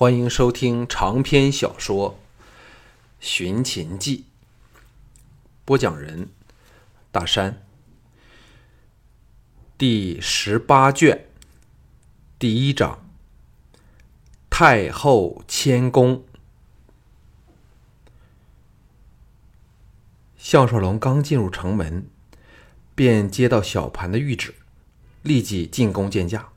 欢迎收听长篇小说《寻秦记》，播讲人大山，第十八卷，第一章：太后谦恭。项少龙刚进入城门，便接到小盘的谕旨，立即进宫见驾。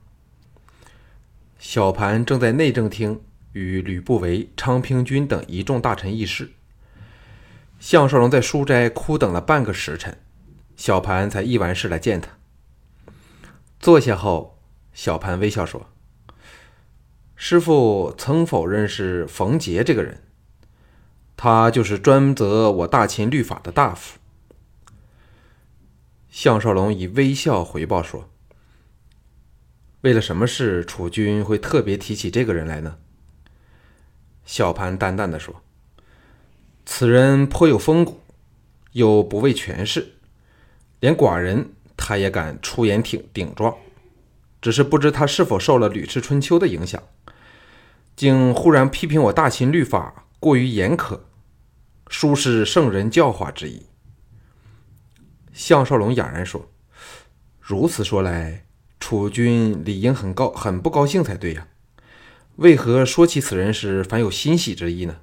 小盘正在内政厅。与吕不韦、昌平君等一众大臣议事。项少龙在书斋哭等了半个时辰，小盘才议完事来见他。坐下后，小盘微笑说：“师傅曾否认识冯杰这个人？他就是专责我大秦律法的大夫。”项少龙以微笑回报说：“为了什么事，楚军会特别提起这个人来呢？”小盘淡淡的说：“此人颇有风骨，又不畏权势，连寡人他也敢出言挺顶撞。只是不知他是否受了《吕氏春秋》的影响，竟忽然批评我大秦律法过于严苛，殊是圣人教化之意。”项少龙哑然说：“如此说来，楚军理应很高很不高兴才对呀。”为何说起此人时，凡有欣喜之意呢？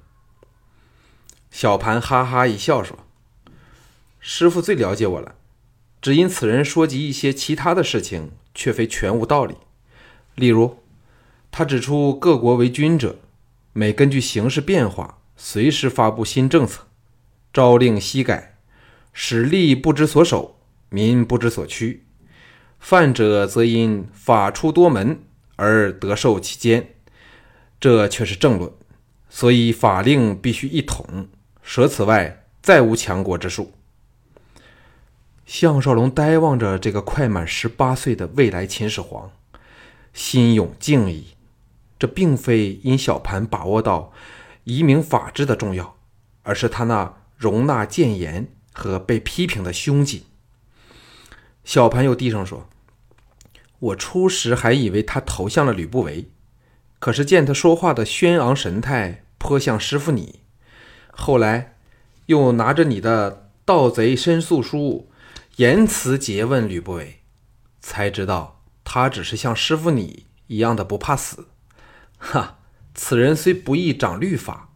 小盘哈哈一笑说：“师傅最了解我了，只因此人说及一些其他的事情，却非全无道理。例如，他指出各国为君者，每根据形势变化，随时发布新政策，朝令夕改，使吏不知所守，民不知所趋。犯者则因法出多门而得受其奸。”这却是正论，所以法令必须一统，舍此外再无强国之术。项少龙呆望着这个快满十八岁的未来秦始皇，心涌敬意。这并非因小盘把握到移民法治的重要，而是他那容纳谏言和被批评的胸襟。小盘又低声说：“我初时还以为他投向了吕不韦。”可是见他说话的轩昂神态，颇像师傅你。后来又拿着你的盗贼申诉书，言辞诘问吕不韦，才知道他只是像师傅你一样的不怕死。哈，此人虽不易掌律法，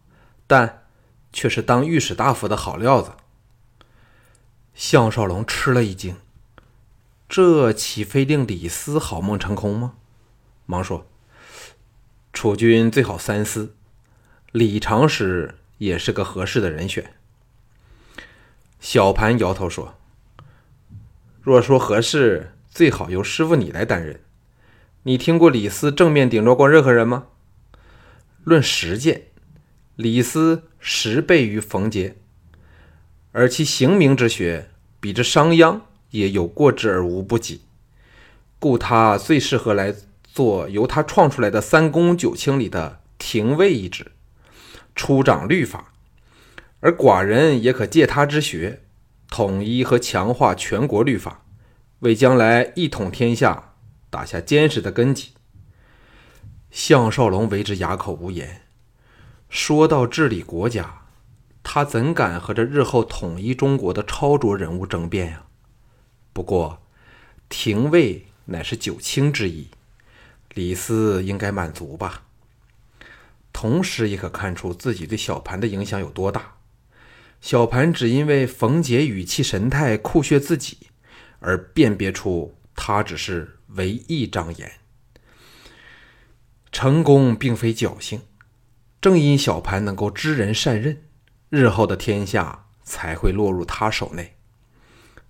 但却是当御史大夫的好料子。项少龙吃了一惊，这岂非令李斯好梦成空吗？忙说。楚军最好三思，李长史也是个合适的人选。小盘摇头说：“若说合适，最好由师傅你来担任。你听过李斯正面顶撞过任何人吗？论实践，李斯十倍于冯杰，而其行名之学，比之商鞅也有过之而无不及，故他最适合来。”做由他创出来的三公九卿里的廷尉一职，出掌律法，而寡人也可借他之学，统一和强化全国律法，为将来一统天下打下坚实的根基。项少龙为之哑口无言。说到治理国家，他怎敢和这日后统一中国的超卓人物争辩呀？不过，廷尉乃是九卿之一。李斯应该满足吧，同时也可看出自己对小盘的影响有多大。小盘只因为冯杰语气神态酷炫自己，而辨别出他只是唯一张眼。成功并非侥幸，正因小盘能够知人善任，日后的天下才会落入他手内。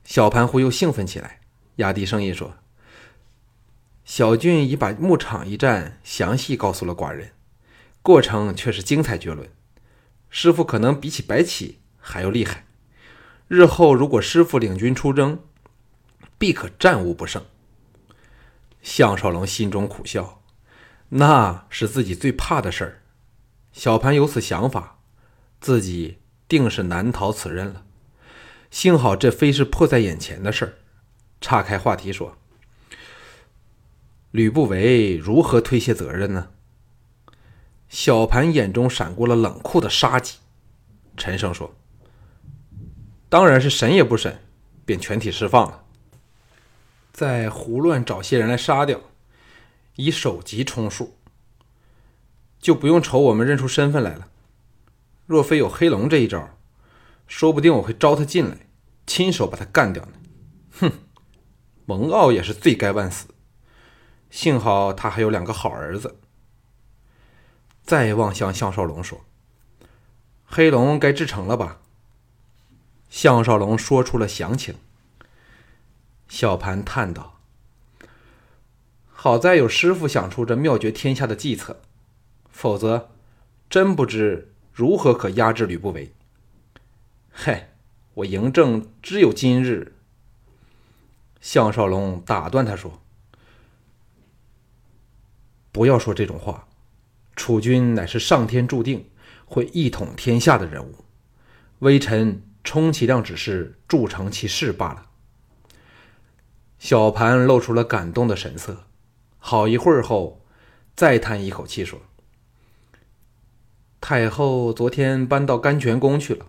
小盘忽又兴奋起来，压低声音说。小俊已把牧场一战详细告诉了寡人，过程却是精彩绝伦。师傅可能比起白起还要厉害。日后如果师傅领军出征，必可战无不胜。项少龙心中苦笑，那是自己最怕的事儿。小盘有此想法，自己定是难逃此任了。幸好这非是迫在眼前的事儿，岔开话题说。吕不韦如何推卸责任呢？小盘眼中闪过了冷酷的杀机，沉声说：“当然是审也不审，便全体释放了。再胡乱找些人来杀掉，以首级充数，就不用愁我们认出身份来了。若非有黑龙这一招，说不定我会招他进来，亲手把他干掉呢。哼，蒙骜也是罪该万死。幸好他还有两个好儿子。”再望向项少龙说：“黑龙该制成了吧？”项少龙说出了详情。小盘叹道：“好在有师傅想出这妙绝天下的计策，否则真不知如何可压制吕不韦。”嗨，我嬴政只有今日。项少龙打断他说：“不要说这种话。”楚军乃是上天注定会一统天下的人物，微臣充其量只是助成其事罢了。小盘露出了感动的神色，好一会儿后，再叹一口气说：“太后昨天搬到甘泉宫去了。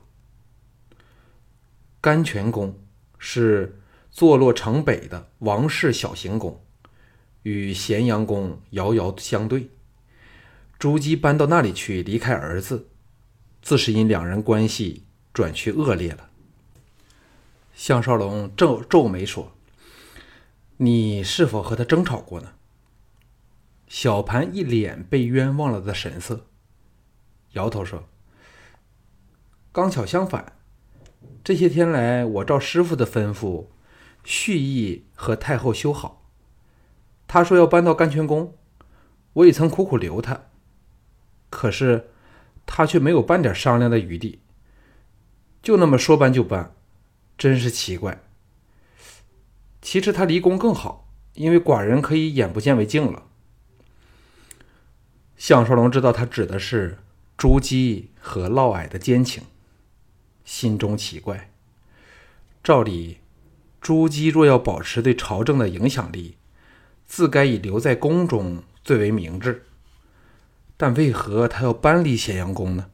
甘泉宫是坐落城北的王室小行宫，与咸阳宫遥遥相对。”朱姬搬到那里去，离开儿子，自是因两人关系转趋恶劣了。项少龙皱皱眉说：“你是否和他争吵过呢？”小盘一脸被冤枉了的神色，摇头说：“刚巧相反，这些天来，我照师傅的吩咐，蓄意和太后修好。他说要搬到甘泉宫，我也曾苦苦留他。”可是，他却没有半点商量的余地，就那么说搬就搬，真是奇怪。其实他离宫更好，因为寡人可以眼不见为净了。项少龙知道他指的是朱姬和嫪毐的奸情，心中奇怪。照理，朱姬若要保持对朝政的影响力，自该以留在宫中最为明智。但为何他要搬离咸阳宫呢？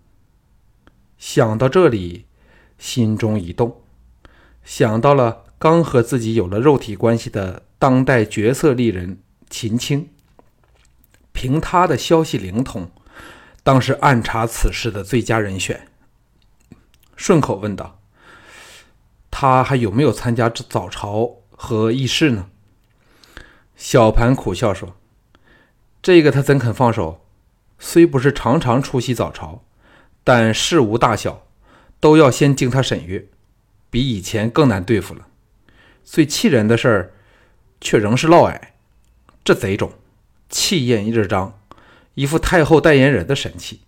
想到这里，心中一动，想到了刚和自己有了肉体关系的当代绝色丽人秦青。凭他的消息灵通，当是暗查此事的最佳人选。顺口问道：“他还有没有参加早朝和议事呢？”小盘苦笑说：“这个他怎肯放手？”虽不是常常出席早朝，但事无大小，都要先经他审阅，比以前更难对付了。最气人的事儿，却仍是嫪毐这贼种，气焰日张，一副太后代言人的神气。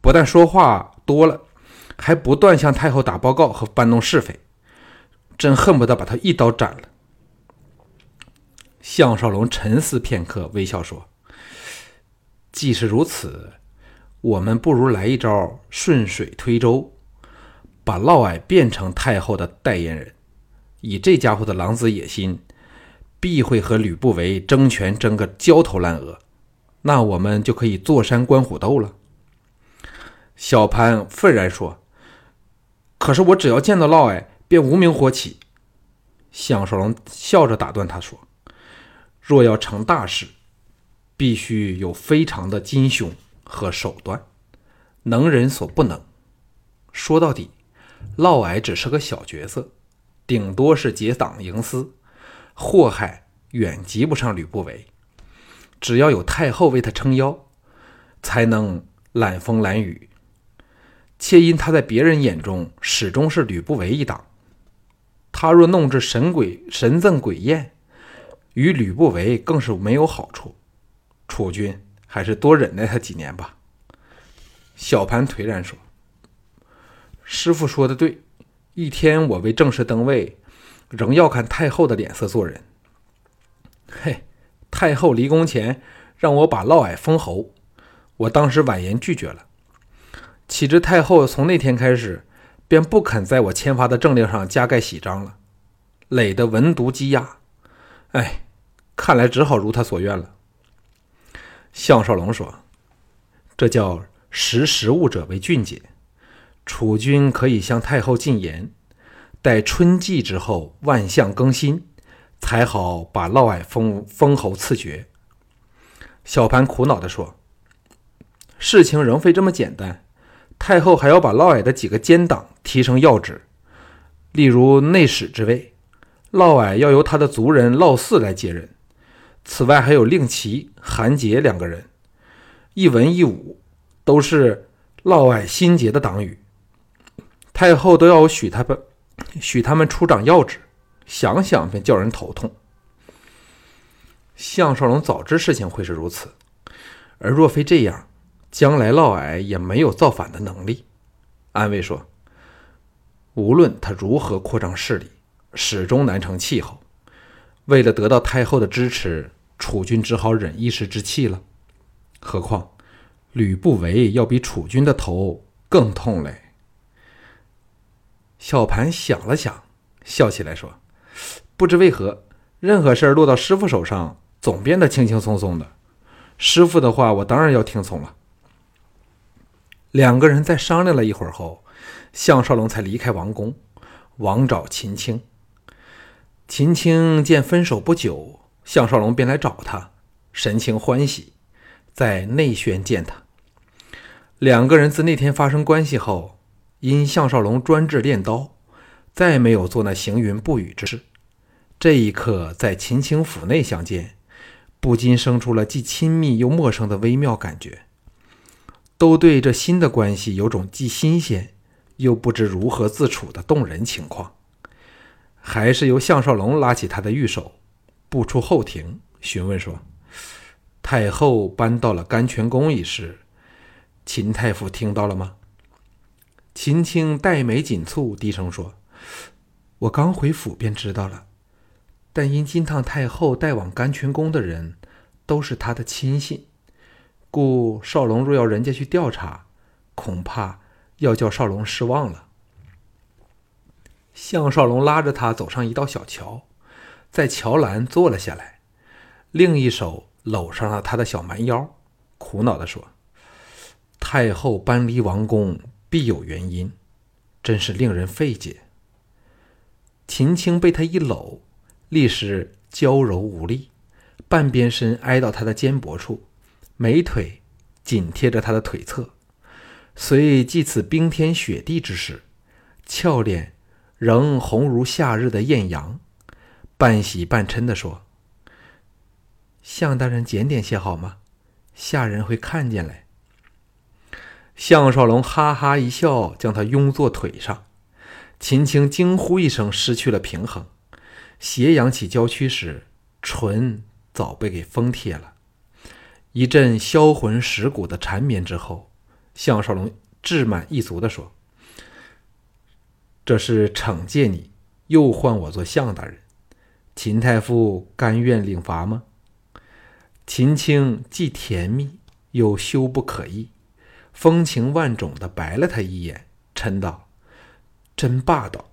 不但说话多了，还不断向太后打报告和搬弄是非，真恨不得把他一刀斩了。项少龙沉思片刻，微笑说。既是如此，我们不如来一招顺水推舟，把嫪毐变成太后的代言人。以这家伙的狼子野心，必会和吕不韦争权争个焦头烂额。那我们就可以坐山观虎斗了。小潘愤然说：“可是我只要见到嫪毐，便无名火起。”项少龙笑着打断他说：“若要成大事。”必须有非常的金胸和手段，能人所不能。说到底，嫪毐只是个小角色，顶多是结党营私，祸害远及不上吕不韦。只要有太后为他撑腰，才能揽风揽雨。且因他在别人眼中始终是吕不韦一党，他若弄至神鬼神憎鬼厌，与吕不韦更是没有好处。楚军还是多忍耐他几年吧。小盘颓然说：“师傅说的对，一天我为正式登位，仍要看太后的脸色做人。”嘿，太后离宫前让我把嫪毐封侯，我当时婉言拒绝了。岂知太后从那天开始，便不肯在我签发的政令上加盖喜章了，累得文牍积压。哎，看来只好如他所愿了。项少龙说：“这叫识时务者为俊杰。楚军可以向太后进言，待春季之后，万象更新，才好把嫪毐封封侯赐爵。小盘苦恼地说：“事情仍非这么简单，太后还要把嫪毐的几个奸党提升要职，例如内史之位，嫪毐要由他的族人嫪毐来接任。此外，还有令旗、韩杰两个人，一文一武，都是嫪毐心结的党羽。太后都要许他们许他们出掌要职，想想便叫人头痛。”项少龙早知事情会是如此，而若非这样，将来嫪毐也没有造反的能力。安慰说：“无论他如何扩张势力，始终难成气候。为了得到太后的支持，楚军只好忍一时之气了。何况吕不韦要比楚军的头更痛嘞。”小盘想了想，笑起来说：“不知为何，任何事儿落到师傅手上。”总变得轻轻松松的，师傅的话我当然要听从了。两个人在商量了一会儿后，项少龙才离开王宫，往找秦青。秦青见分手不久，项少龙便来找他，神情欢喜，在内轩见他。两个人自那天发生关系后，因项少龙专制练刀，再没有做那行云布雨之事。这一刻，在秦青府内相见。不禁生出了既亲密又陌生的微妙感觉，都对这新的关系有种既新鲜又不知如何自处的动人情况。还是由项少龙拉起他的玉手，步出后庭，询问说：“太后搬到了甘泉宫一事，秦太傅听到了吗？”秦青黛眉紧蹙，低声说：“我刚回府便知道了。”但因金堂太后带往甘泉宫的人都是他的亲信，故少龙若要人家去调查，恐怕要叫少龙失望了。向少龙拉着他走上一道小桥，在桥栏坐了下来，另一手搂上了他的小蛮腰，苦恼地说：“太后搬离王宫必有原因，真是令人费解。”秦青被他一搂。立时娇柔无力，半边身挨到他的肩膊处，美腿紧贴着他的腿侧。虽即此冰天雪地之时，俏脸仍红如夏日的艳阳，半喜半嗔地说：“向大人检点些好吗？下人会看见嘞。”项少龙哈哈一笑，将他拥坐腿上。秦青惊呼一声，失去了平衡。斜仰起娇躯时，唇早被给封贴了。一阵销魂蚀骨的缠绵之后，项少龙志满意足地说：“这是惩戒你，又唤我做项大人。秦太傅甘愿领罚吗？”秦青既甜蜜又羞不可抑，风情万种的白了他一眼，嗔道：“真霸道。”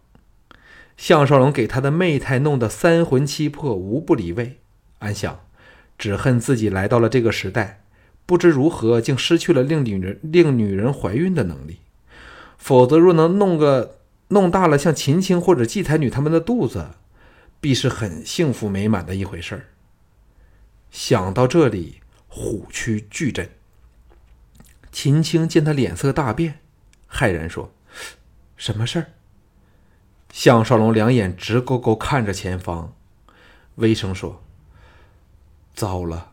项少龙给他的媚态弄得三魂七魄无不离位，暗想：只恨自己来到了这个时代，不知如何竟失去了令女人令女人怀孕的能力。否则，若能弄个弄大了像秦青或者季才女他们的肚子，必是很幸福美满的一回事儿。想到这里，虎躯巨震。秦青见他脸色大变，骇然说：“什么事儿？”项少龙两眼直勾勾看着前方，微声说：“糟了，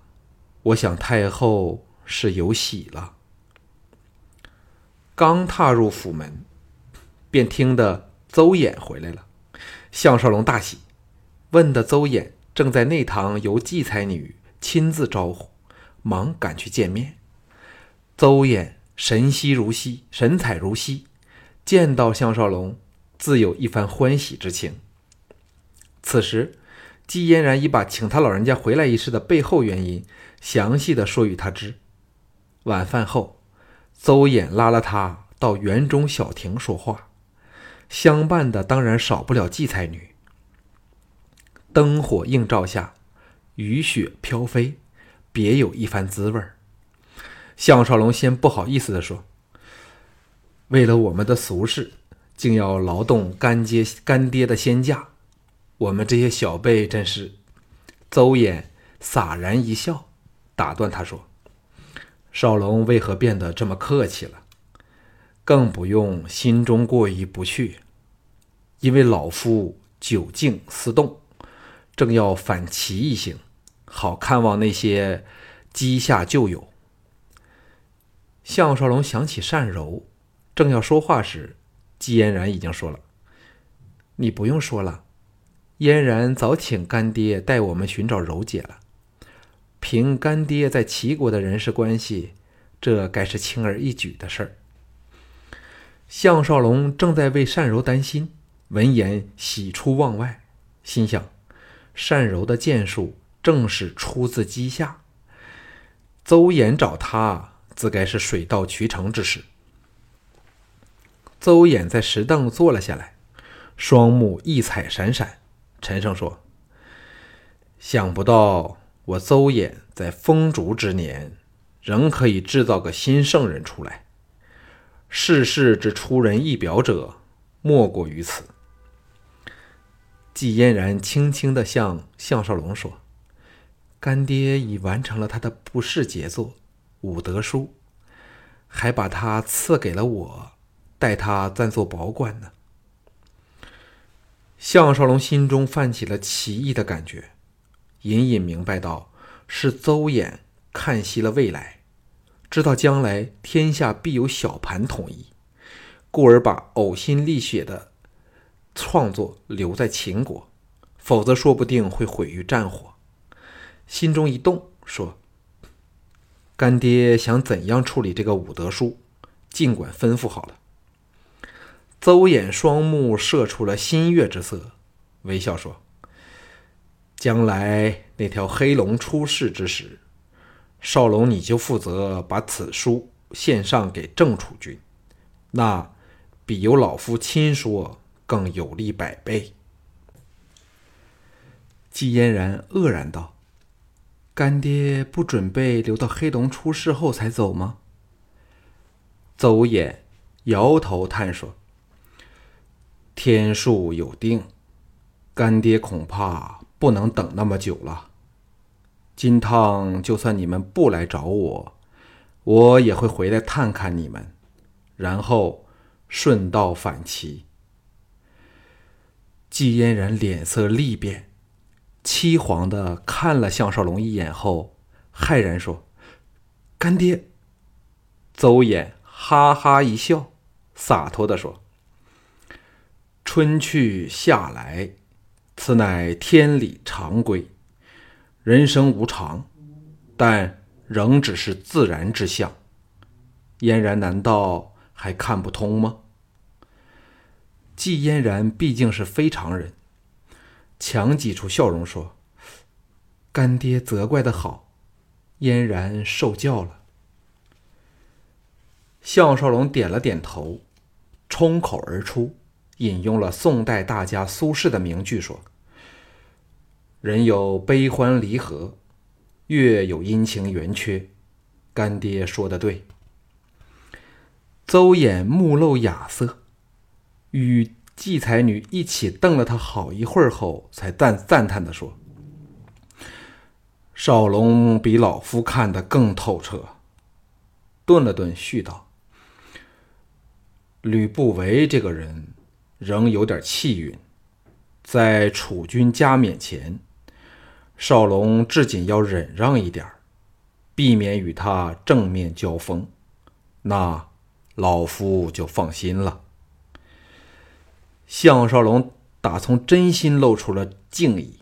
我想太后是有喜了。”刚踏入府门，便听得邹衍回来了。项少龙大喜，问的邹衍正在内堂由季才女亲自招呼，忙赶去见面。邹衍神兮如兮，神采如昔，见到项少龙。自有一番欢喜之情。此时，季嫣然已把请他老人家回来一事的背后原因详细的说与他知。晚饭后，邹衍拉了他到园中小亭说话，相伴的当然少不了季才女。灯火映照下，雨雪飘飞，别有一番滋味儿项少龙先不好意思地说：“为了我们的俗事，竟要劳动干爹干爹的仙驾，我们这些小辈真是……”邹衍洒然一笑，打断他说：“少龙为何变得这么客气了？更不用心中过意不去，因为老夫久静思动，正要反其一行，好看望那些积下旧友。”项少龙想起单柔，正要说话时，姬嫣然已经说了：“你不用说了。”嫣然早请干爹带我们寻找柔姐了。凭干爹在齐国的人事关系，这该是轻而易举的事儿。项少龙正在为单柔担心，闻言喜出望外，心想：善柔的剑术正是出自姬下，邹衍找他，自该是水到渠成之事。邹衍在石凳坐了下来，双目异彩闪闪。陈胜说：“想不到我邹衍在风烛之年，仍可以制造个新圣人出来。世事之出人意表者，莫过于此。”季嫣然轻轻地向项少龙说：“干爹已完成了他的不世杰作《武德书》，还把它赐给了我，待他暂作保管呢。”项少龙心中泛起了奇异的感觉，隐隐明白到是邹衍看悉了未来，知道将来天下必有小盘统一，故而把呕心沥血的创作留在秦国，否则说不定会毁于战火。心中一动，说：“干爹想怎样处理这个武德书，尽管吩咐好了。”邹衍双目射出了新月之色，微笑说：“将来那条黑龙出世之时，少龙你就负责把此书献上给郑楚君，那比由老夫亲说更有利百倍。”季嫣然愕然道：“干爹不准备留到黑龙出世后才走吗？”邹衍摇头叹说。天数有定，干爹恐怕不能等那么久了。金汤，就算你们不来找我，我也会回来探看你们，然后顺道返齐。季嫣然脸色厉变，凄惶的看了项少龙一眼后，骇然说：“干爹。”邹衍哈哈一笑，洒脱的说。春去夏来，此乃天理常规。人生无常，但仍只是自然之象。嫣然难道还看不通吗？季嫣然毕竟是非常人，强挤出笑容说：“干爹责怪的好，嫣然受教了。”项少龙点了点头，冲口而出。引用了宋代大家苏轼的名句说：“人有悲欢离合，月有阴晴圆缺。”干爹说的对。邹衍目露雅色，与季才女一起瞪了他好一会儿后，才赞赞叹的说：“少龙比老夫看得更透彻。”顿了顿，续道：“吕不韦这个人。”仍有点气运，在楚军加冕前，少龙至仅要忍让一点避免与他正面交锋，那老夫就放心了。项少龙打从真心露出了敬意。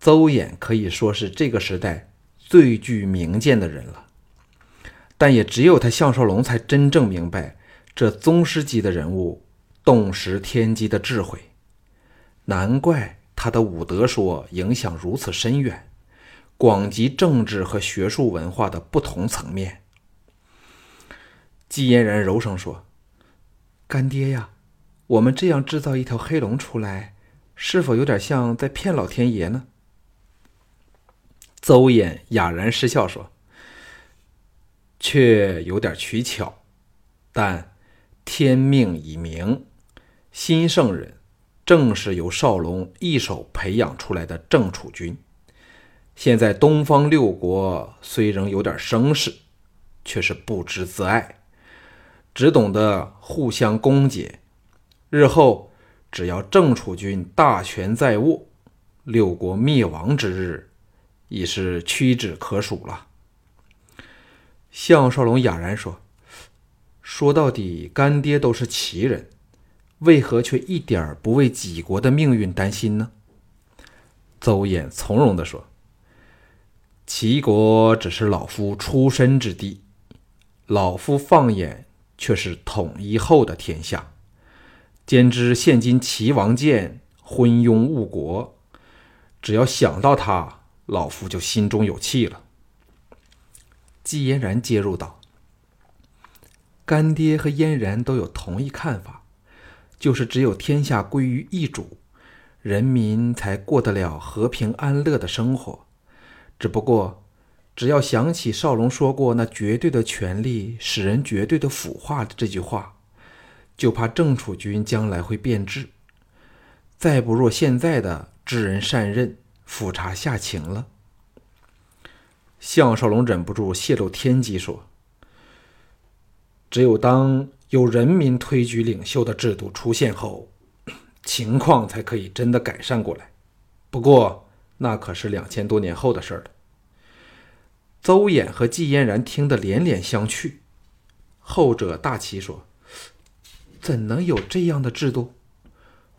邹衍可以说是这个时代最具名鉴的人了，但也只有他项少龙才真正明白这宗师级的人物。洞识天机的智慧，难怪他的武德说影响如此深远，广及政治和学术文化的不同层面。季嫣然柔声说：“干爹呀，我们这样制造一条黑龙出来，是否有点像在骗老天爷呢？”邹衍哑然失笑说：“却有点取巧。但天命已明，新圣人正是由少龙一手培养出来的郑楚君。现在东方六国虽仍有点声势，却是不知自爱，只懂得互相攻讦。日后只要郑楚军大权在握，六国灭亡之日已是屈指可数了。项少龙哑然说。说到底，干爹都是齐人，为何却一点不为己国的命运担心呢？邹衍从容地说：“齐国只是老夫出身之地，老夫放眼却是统一后的天下。兼知现今齐王建昏庸误国，只要想到他，老夫就心中有气了。”季嫣然接入道。干爹和嫣然都有同一看法，就是只有天下归于一主，人民才过得了和平安乐的生活。只不过，只要想起少龙说过那绝对的权力使人绝对的腐化的这句话，就怕郑楚军将来会变质，再不若现在的知人善任、俯察下情了。项少龙忍不住泄露天机说。只有当有人民推举领袖的制度出现后，情况才可以真的改善过来。不过，那可是两千多年后的事了。邹衍和季嫣然听得连连相觑，后者大奇说：“怎能有这样的制度？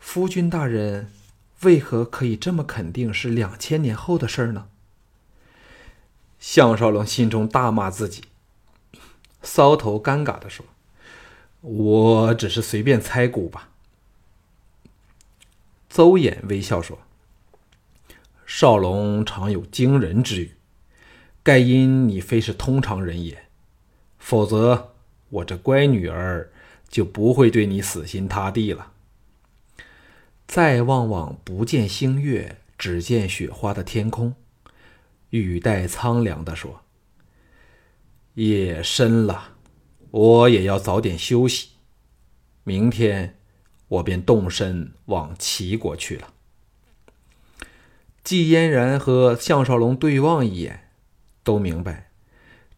夫君大人为何可以这么肯定是两千年后的事儿呢？”项少龙心中大骂自己。搔头尴尬的说：“我只是随便猜估吧。”邹衍微笑说：“少龙常有惊人之语，盖因你非是通常人也，否则我这乖女儿就不会对你死心塌地了。”再望望不见星月，只见雪花的天空，语带苍凉的说。夜深了，我也要早点休息。明天我便动身往齐国去了。季嫣然和项少龙对望一眼，都明白，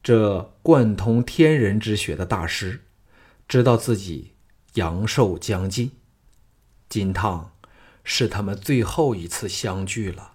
这贯通天人之血的大师，知道自己阳寿将尽，金汤是他们最后一次相聚了。